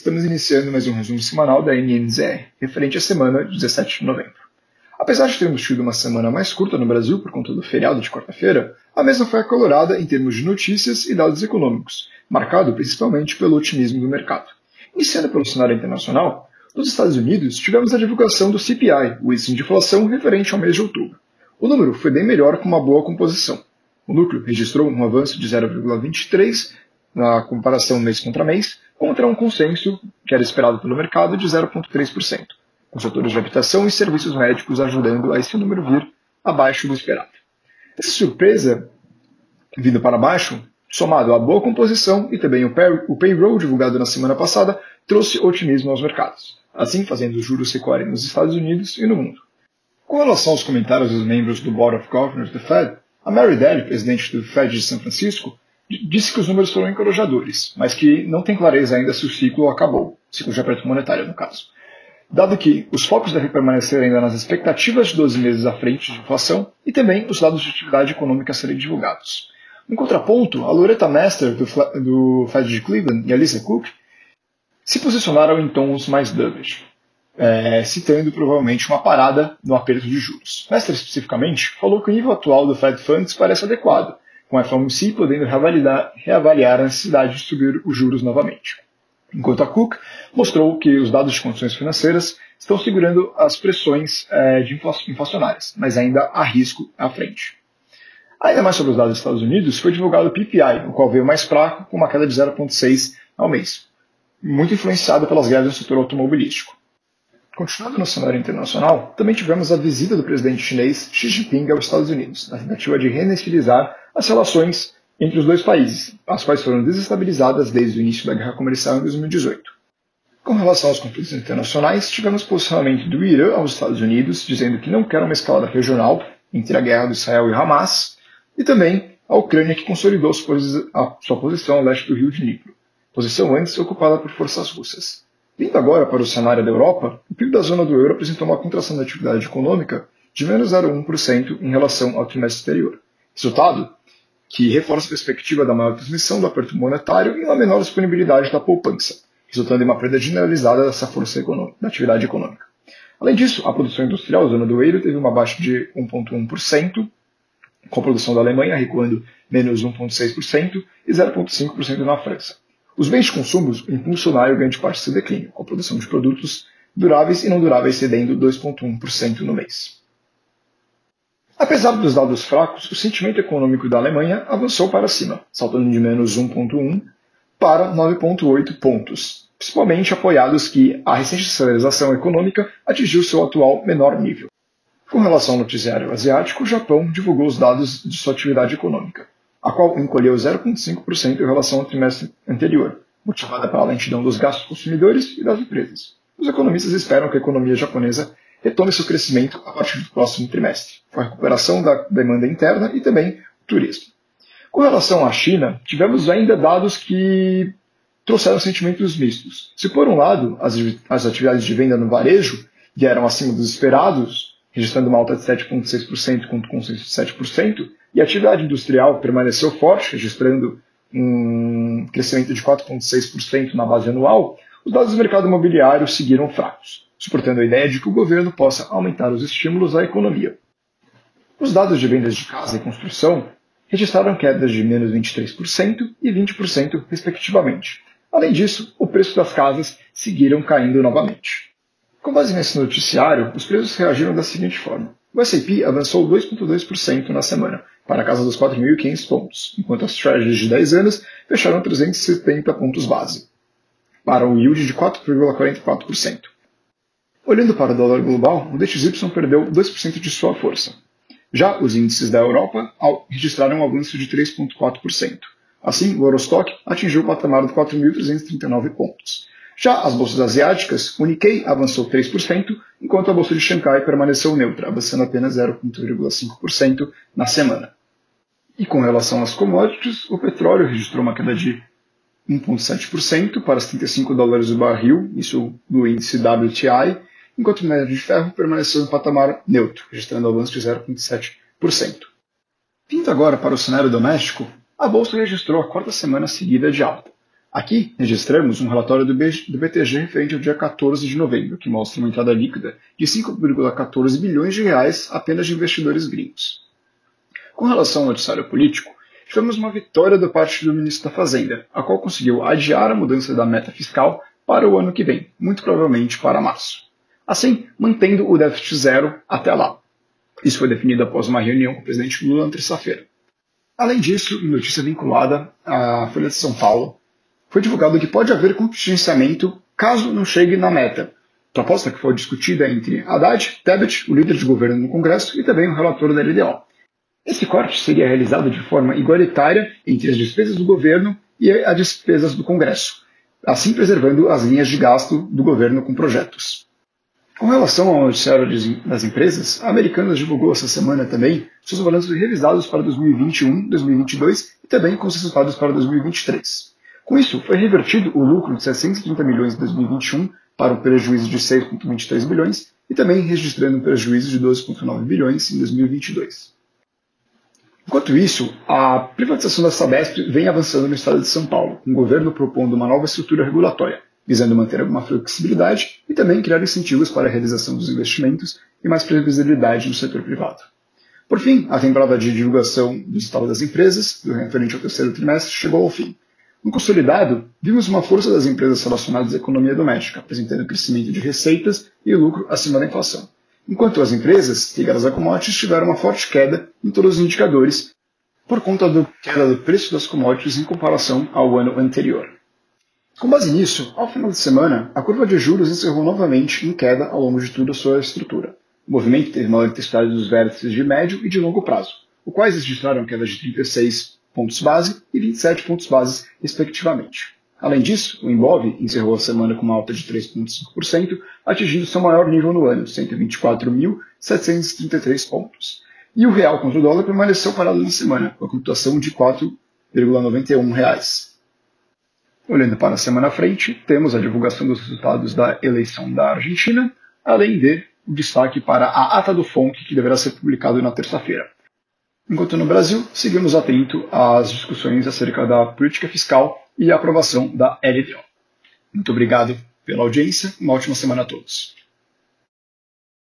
estamos iniciando mais um resumo semanal da NNZR, referente à semana de 17 de novembro. Apesar de termos tido uma semana mais curta no Brasil por conta do feriado de quarta-feira, a mesma foi acolorada em termos de notícias e dados econômicos, marcado principalmente pelo otimismo do mercado. Iniciando pelo cenário internacional, nos Estados Unidos tivemos a divulgação do CPI, o índice de inflação referente ao mês de outubro. O número foi bem melhor com uma boa composição. O núcleo registrou um avanço de 0,23 na comparação mês contra mês, contra um consenso que era esperado pelo mercado de 0,3%, com setores de habitação e serviços médicos ajudando a esse número vir abaixo do esperado. Essa surpresa vindo para baixo, somado à boa composição e também o, o payroll divulgado na semana passada, trouxe otimismo aos mercados, assim fazendo os juros recuarem nos Estados Unidos e no mundo. Com relação aos comentários dos membros do Board of Governors do Fed, a Mary Daly, presidente do Fed de São Francisco, disse que os números foram encorajadores, mas que não tem clareza ainda se o ciclo acabou, ciclo de aperto monetário no caso. Dado que os focos devem permanecer ainda nas expectativas de 12 meses à frente de inflação e também os dados de atividade econômica serem divulgados. Em contraponto, a Loretta Master, do, do Fed de Cleveland, e a Lisa Cook se posicionaram em tons mais dovish, é, citando provavelmente uma parada no aperto de juros. Master, especificamente, falou que o nível atual do Fed Funds parece adequado, com a FOMC podendo reavaliar, reavaliar a necessidade de subir os juros novamente. Enquanto a Cook mostrou que os dados de condições financeiras estão segurando as pressões é, de inflacionárias, mas ainda há risco à frente. Ainda mais sobre os dados dos Estados Unidos, foi divulgado o PPI, o qual veio mais fraco, com uma queda de 0,6 ao mês, muito influenciado pelas greves no setor automobilístico. Continuando no cenário internacional, também tivemos a visita do presidente chinês Xi Jinping aos Estados Unidos, na tentativa de renestilizar as relações entre os dois países, as quais foram desestabilizadas desde o início da guerra comercial em 2018. Com relação aos conflitos internacionais, tivemos posicionamento do Irã aos Estados Unidos, dizendo que não quer uma escalada regional entre a guerra do Israel e Hamas, e também a Ucrânia, que consolidou sua posição ao leste do rio de Dnipro, posição antes ocupada por forças russas. Vindo agora para o cenário da Europa, o PIB da zona do euro apresentou uma contração da atividade econômica de menos 0,1% em relação ao trimestre anterior. Resultado que reforça a perspectiva da maior transmissão do aperto monetário e uma menor disponibilidade da poupança, resultando em uma perda generalizada dessa força da atividade econômica. Além disso, a produção industrial da zona do euro teve uma baixa de 1,1%, com a produção da Alemanha recuando menos 1,6% e 0,5% na França. Os bens de consumo impulsionaram grande parte desse declínio, com a produção de produtos duráveis e não duráveis cedendo 2,1% no mês. Apesar dos dados fracos, o sentimento econômico da Alemanha avançou para cima, saltando de menos 1,1 para 9,8 pontos, principalmente apoiados que a recente aceleração econômica atingiu seu atual menor nível. Com relação ao noticiário asiático, o Japão divulgou os dados de sua atividade econômica a qual encolheu 0,5% em relação ao trimestre anterior, motivada pela lentidão dos gastos consumidores e das empresas. Os economistas esperam que a economia japonesa retome seu crescimento a partir do próximo trimestre, com a recuperação da demanda interna e também o turismo. Com relação à China, tivemos ainda dados que trouxeram sentimentos mistos. Se por um lado as, as atividades de venda no varejo vieram acima dos esperados, registrando uma alta de 7,6% contra o consenso de 7%, e a atividade industrial permaneceu forte, registrando um crescimento de 4,6% na base anual, os dados do mercado imobiliário seguiram fracos, suportando a ideia de que o governo possa aumentar os estímulos à economia. Os dados de vendas de casa e construção registraram quedas de menos 23% e 20%, respectivamente. Além disso, o preço das casas seguiram caindo novamente. Com base nesse noticiário, os preços reagiram da seguinte forma. O S&P avançou 2,2% na semana, para a casa dos 4.500 pontos, enquanto as Treasuries de 10 anos fecharam 370 pontos base, para um yield de 4,44%. Olhando para o dólar global, o DXY perdeu 2% de sua força. Já os índices da Europa registraram um avanço de 3,4%. Assim, o Eurostock atingiu o patamar de 4.339 pontos. Já as bolsas asiáticas, o Nikkei avançou 3%, enquanto a bolsa de Xangai permaneceu neutra, avançando apenas 0,5% na semana. E com relação às commodities, o petróleo registrou uma queda de 1,7% para os 35 dólares o barril, isso no índice WTI, enquanto o minério de ferro permaneceu em patamar neutro, registrando avanço de 0,7%. Vindo agora para o cenário doméstico, a bolsa registrou a quarta semana seguida de alta, Aqui registramos um relatório do, BTG referente ao dia 14 de novembro, que mostra uma entrada líquida de 5,14 bilhões de reais apenas de investidores gringos. Com relação ao noticiário político, tivemos uma vitória da parte do ministro da Fazenda, a qual conseguiu adiar a mudança da meta fiscal para o ano que vem, muito provavelmente para março. Assim, mantendo o déficit zero até lá. Isso foi definido após uma reunião com o presidente Lula na terça-feira. Além disso, notícia vinculada à Folha de São Paulo, foi divulgado que pode haver contingenciamento caso não chegue na meta. Proposta que foi discutida entre Haddad, Tebet, o líder de governo no Congresso, e também o relator da LDO. Esse corte seria realizado de forma igualitária entre as despesas do governo e as despesas do Congresso, assim preservando as linhas de gasto do governo com projetos. Com relação ao noticiário das empresas, a Americanas divulgou essa semana também seus balanços revisados para 2021, 2022 e também com os resultados para 2023. Com isso, foi revertido o lucro de 630 milhões em 2021 para um prejuízo de 6,23 bilhões e também registrando um prejuízo de 12,9 bilhões em 2022. Enquanto isso, a privatização da Sabesp vem avançando no estado de São Paulo, com o governo propondo uma nova estrutura regulatória, visando manter alguma flexibilidade e também criar incentivos para a realização dos investimentos e mais previsibilidade no setor privado. Por fim, a temporada de divulgação do estado das empresas, referente ao terceiro trimestre, chegou ao fim. No consolidado, vimos uma força das empresas relacionadas à economia doméstica, apresentando crescimento de receitas e lucro acima da inflação, enquanto as empresas ligadas a commodities tiveram uma forte queda em todos os indicadores por conta da queda do preço das commodities em comparação ao ano anterior. Com base nisso, ao final de semana, a curva de juros encerrou novamente em queda ao longo de toda a sua estrutura. O movimento teve maior intensidade dos vértices de médio e de longo prazo, os quais registraram queda de 36 pontos base e 27 pontos base, respectivamente. Além disso, o Inbov encerrou a semana com uma alta de 3,5%, atingindo seu maior nível no ano, 124.733 pontos. E o real contra o dólar permaneceu parado na semana, com a cotação de 4,91 reais. Olhando para a semana à frente, temos a divulgação dos resultados da eleição da Argentina, além de o destaque para a ata do FONC, que deverá ser publicado na terça-feira. Enquanto no Brasil, seguimos atento às discussões acerca da política fiscal e a aprovação da LDO. Muito obrigado pela audiência, uma ótima semana a todos.